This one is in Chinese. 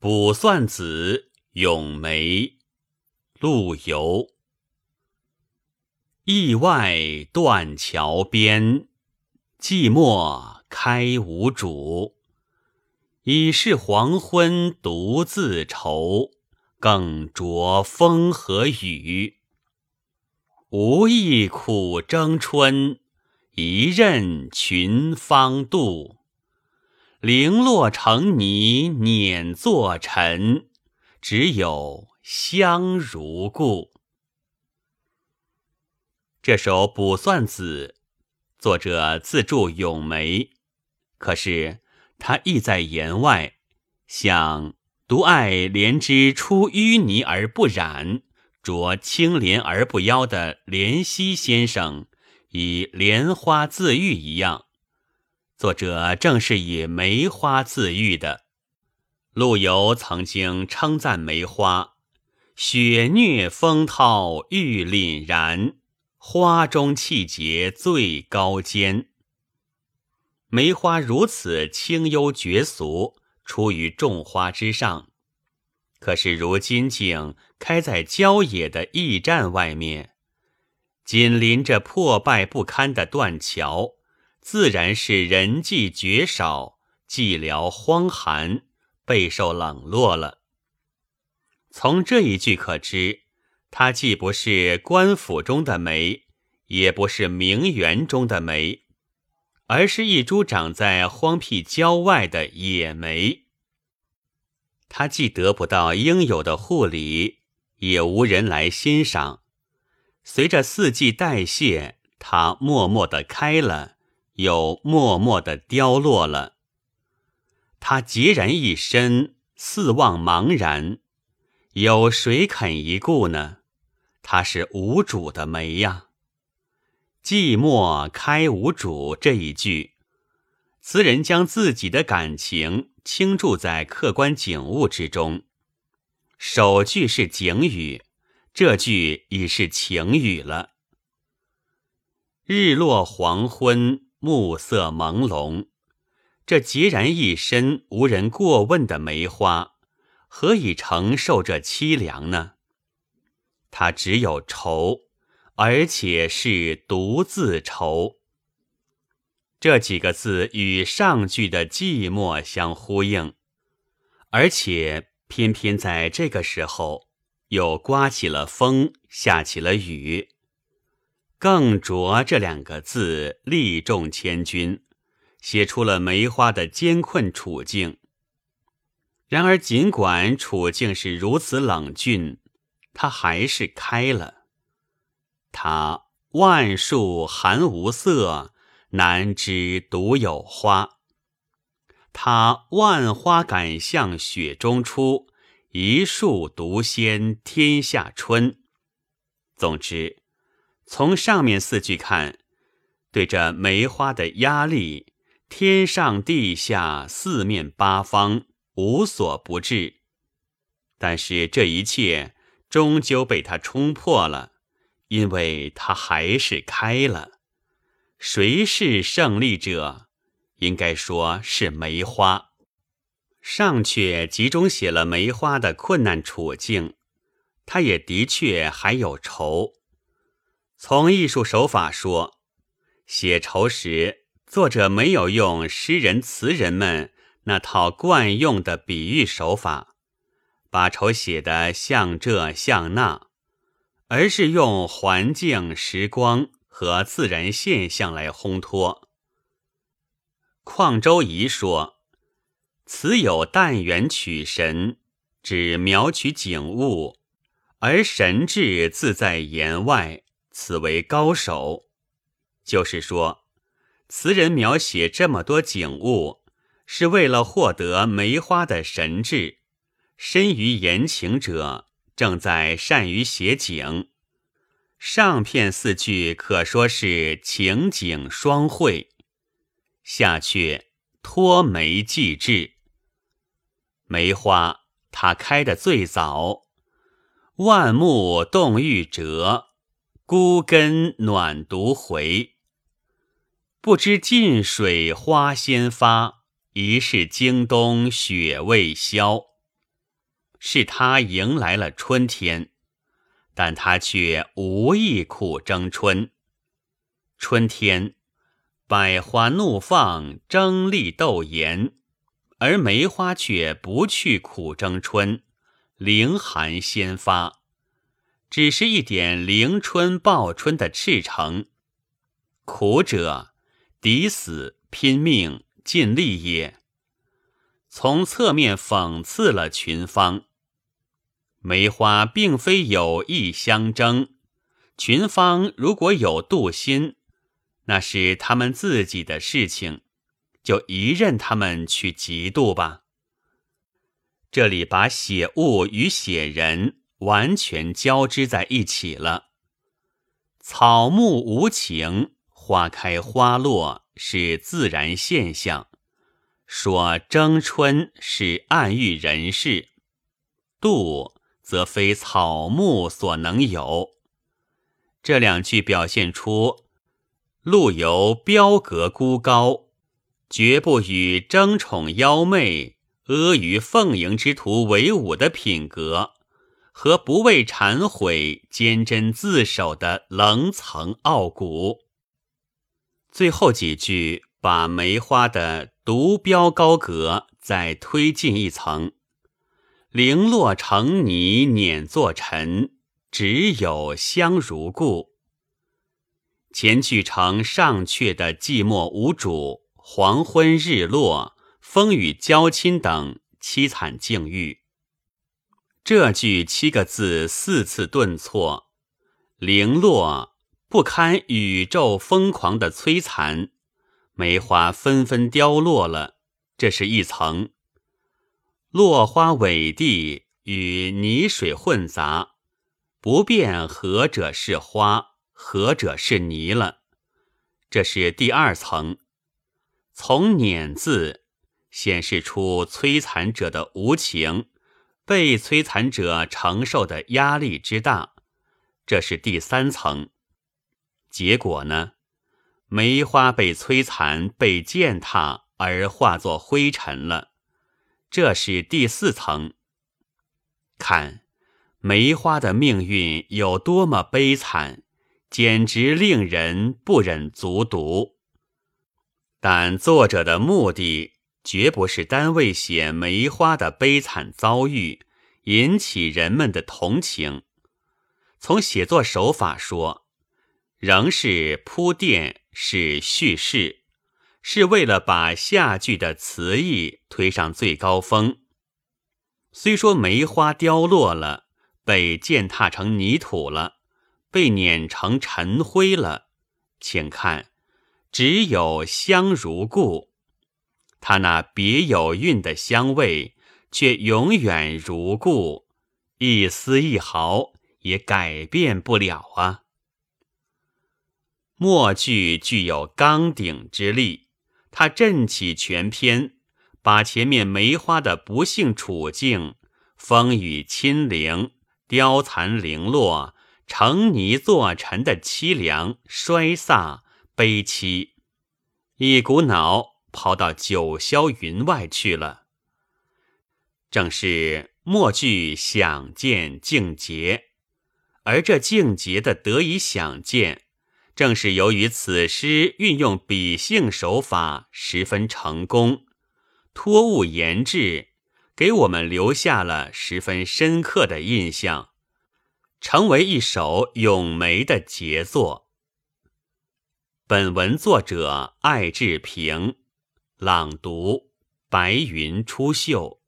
卜算子·咏梅，陆游。驿外断桥边，寂寞开无主。已是黄昏独自愁，更着风和雨。无意苦争春，一任群芳妒。零落成泥碾作尘，只有香如故。这首《卜算子》，作者自著咏梅，可是他意在言外，想独爱莲之出淤泥而不染，着清莲而不妖的莲溪先生，以莲花自喻一样。作者正是以梅花自喻的。陆游曾经称赞梅花：“雪虐风涛玉凛然，花中气节最高坚。”梅花如此清幽绝俗，出于众花之上。可是如今竟开在郊野的驿站外面，紧邻着破败不堪的断桥。自然是人迹绝少，寂寥荒寒，备受冷落了。从这一句可知，它既不是官府中的梅，也不是名园中的梅，而是一株长在荒僻郊外的野梅。它既得不到应有的护理，也无人来欣赏。随着四季代谢，它默默地开了。又默默的凋落了。他孑然一身，四望茫然，有谁肯一顾呢？他是无主的梅呀。寂寞开无主这一句，词人将自己的感情倾注在客观景物之中。首句是景语，这句已是情语了。日落黄昏。暮色朦胧，这孑然一身、无人过问的梅花，何以承受这凄凉呢？他只有愁，而且是独自愁。这几个字与上句的寂寞相呼应，而且偏偏在这个时候，又刮起了风，下起了雨。更着这两个字力重千钧，写出了梅花的艰困处境。然而，尽管处境是如此冷峻，它还是开了。它万树寒无色，难知独有花。它万花敢向雪中出，一树独鲜天下春。总之。从上面四句看，对着梅花的压力，天上地下四面八方无所不至。但是这一切终究被他冲破了，因为他还是开了。谁是胜利者？应该说是梅花。上阙集中写了梅花的困难处境，他也的确还有愁。从艺术手法说，写愁时，作者没有用诗人词人们那套惯用的比喻手法，把愁写得像这像那，而是用环境、时光和自然现象来烘托。况周颐说：“此有淡远取神，指描取景物，而神志自在言外。”此为高手，就是说，词人描写这么多景物，是为了获得梅花的神智。深于言情者，正在善于写景。上片四句可说是情景双汇，下阙托梅寄志。梅花它开的最早，万木动欲折。孤根暖独回，不知近水花先发，疑是京东雪未消。是他迎来了春天，但他却无意苦争春。春天，百花怒放，争丽斗妍，而梅花却不去苦争春，凌寒先发，只是一点凌春报春的赤诚。苦者，抵死拼命尽力也。从侧面讽刺了群芳。梅花并非有意相争，群芳如果有妒心，那是他们自己的事情，就一任他们去嫉妒吧。这里把写物与写人完全交织在一起了。草木无情，花开花落是自然现象。说争春是暗喻人事，妒则非草木所能有。这两句表现出陆游标格孤高，绝不与争宠妖媚、阿谀奉迎之徒为伍的品格，和不畏忏悔、坚贞自守的棱层傲骨。最后几句把梅花的。独标高阁，再推进一层，零落成泥碾作尘，只有香如故。前句成上阙的寂寞无主、黄昏日落、风雨交侵等凄惨境遇，这句七个字四次顿挫，零落不堪宇宙疯狂的摧残。梅花纷纷凋落了，这是一层。落花委地与泥水混杂，不辨何者是花，何者是泥了，这是第二层。从碾字显示出摧残者的无情，被摧残者承受的压力之大，这是第三层。结果呢？梅花被摧残、被践踏而化作灰尘了，这是第四层。看梅花的命运有多么悲惨，简直令人不忍卒读。但作者的目的绝不是单为写梅花的悲惨遭遇，引起人们的同情。从写作手法说，仍是铺垫。是叙事，是为了把下句的词意推上最高峰。虽说梅花凋落了，被践踏成泥土了，被碾成尘灰了，请看，只有香如故，它那别有韵的香味，却永远如故，一丝一毫也改变不了啊。末句具有刚鼎之力，它振起全篇，把前面梅花的不幸处境、风雨侵凌、凋残零落、成泥作尘的凄凉、衰飒、悲凄，一股脑抛到九霄云外去了。正是末句想见境节，而这境节的得以想见。正是由于此诗运用比兴手法十分成功，托物言志，给我们留下了十分深刻的印象，成为一首咏梅的杰作。本文作者艾志平，朗读：白云出岫。